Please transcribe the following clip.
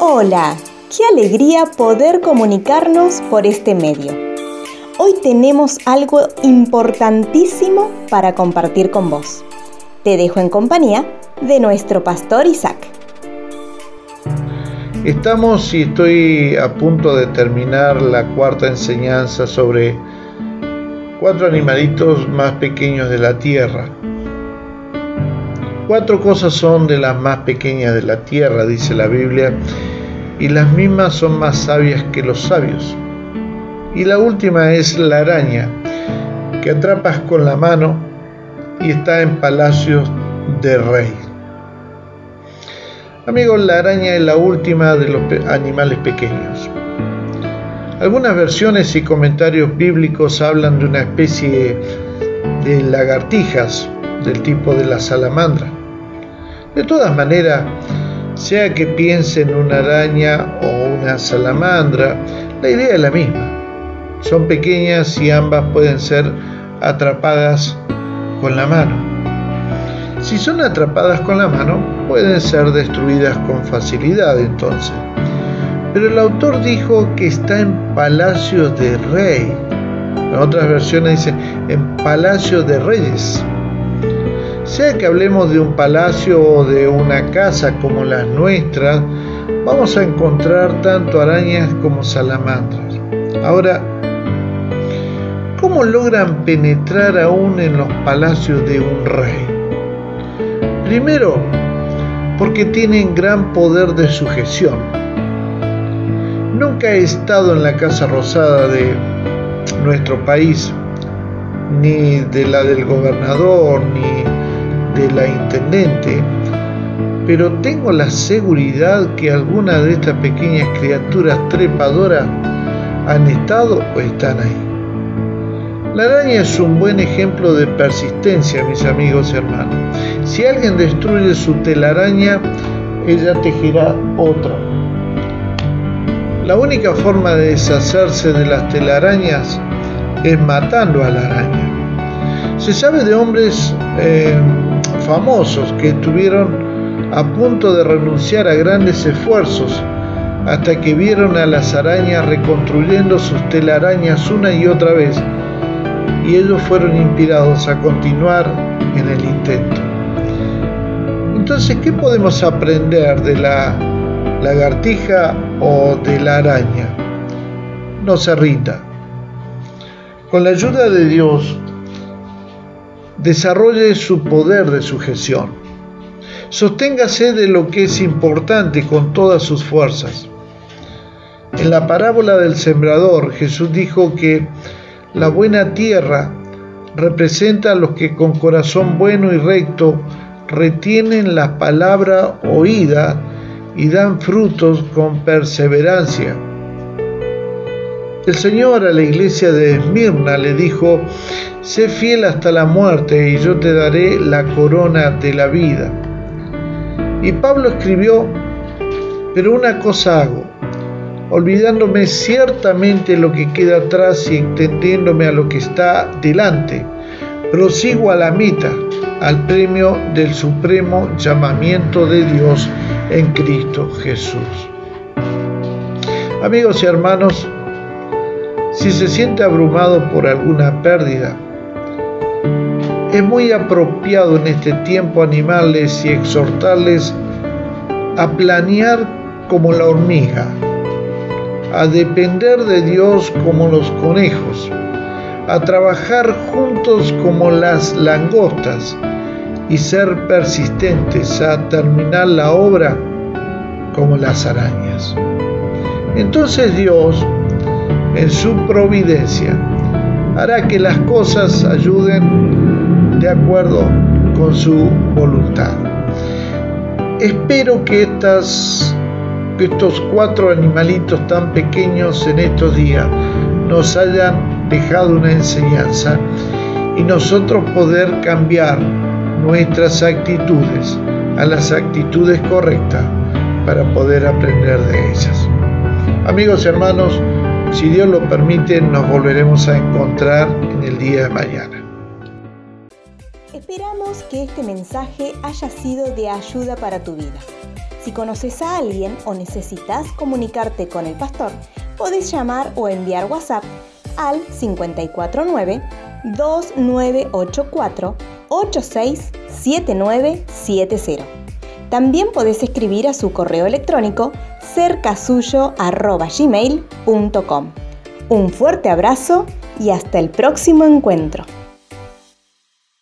Hola, qué alegría poder comunicarnos por este medio. Hoy tenemos algo importantísimo para compartir con vos. Te dejo en compañía de nuestro pastor Isaac. Estamos y estoy a punto de terminar la cuarta enseñanza sobre cuatro animalitos más pequeños de la tierra. Cuatro cosas son de las más pequeñas de la tierra, dice la Biblia, y las mismas son más sabias que los sabios. Y la última es la araña, que atrapas con la mano y está en palacios de rey. Amigos, la araña es la última de los animales pequeños. Algunas versiones y comentarios bíblicos hablan de una especie de lagartijas del tipo de la salamandra. De todas maneras, sea que piense en una araña o una salamandra, la idea es la misma. Son pequeñas y ambas pueden ser atrapadas con la mano. Si son atrapadas con la mano, pueden ser destruidas con facilidad entonces. Pero el autor dijo que está en palacio de rey. En otras versiones dice en palacio de reyes. Sea que hablemos de un palacio o de una casa como las nuestras, vamos a encontrar tanto arañas como salamandras. Ahora, ¿cómo logran penetrar aún en los palacios de un rey? Primero, porque tienen gran poder de sujeción. Nunca he estado en la Casa Rosada de nuestro país, ni de la del gobernador, ni de la intendente, pero tengo la seguridad que algunas de estas pequeñas criaturas trepadoras han estado o están ahí. La araña es un buen ejemplo de persistencia, mis amigos y hermanos. Si alguien destruye su telaraña, ella tejerá otra. La única forma de deshacerse de las telarañas es matando a la araña. Se sabe de hombres eh, famosos que estuvieron a punto de renunciar a grandes esfuerzos hasta que vieron a las arañas reconstruyendo sus telarañas una y otra vez y ellos fueron inspirados a continuar en el intento. Entonces, ¿qué podemos aprender de la lagartija o de la araña? No se rinda. Con la ayuda de Dios desarrolle su poder de sujeción. Sosténgase de lo que es importante con todas sus fuerzas. En la parábola del sembrador, Jesús dijo que la buena tierra representa a los que con corazón bueno y recto retienen la palabra oída y dan frutos con perseverancia. El Señor a la iglesia de Esmirna le dijo, sé fiel hasta la muerte y yo te daré la corona de la vida. Y Pablo escribió, pero una cosa hago, olvidándome ciertamente lo que queda atrás y extendiéndome a lo que está delante, prosigo a la mitad, al premio del supremo llamamiento de Dios en Cristo Jesús. Amigos y hermanos, si se siente abrumado por alguna pérdida, es muy apropiado en este tiempo animarles y exhortarles a planear como la hormiga, a depender de Dios como los conejos, a trabajar juntos como las langostas y ser persistentes a terminar la obra como las arañas. Entonces Dios en su providencia, hará que las cosas ayuden de acuerdo con su voluntad. Espero que, estas, estos cuatro animalitos tan pequeños en estos días nos hayan dejado una enseñanza y nosotros poder cambiar nuestras actitudes a las actitudes correctas para poder aprender de ellas. Amigos y hermanos, si Dios lo permite, nos volveremos a encontrar en el día de mañana. Esperamos que este mensaje haya sido de ayuda para tu vida. Si conoces a alguien o necesitas comunicarte con el pastor, podés llamar o enviar WhatsApp al 549 2984 867970. También podés escribir a su correo electrónico cercasuyo.gmail.com. Un fuerte abrazo y hasta el próximo encuentro.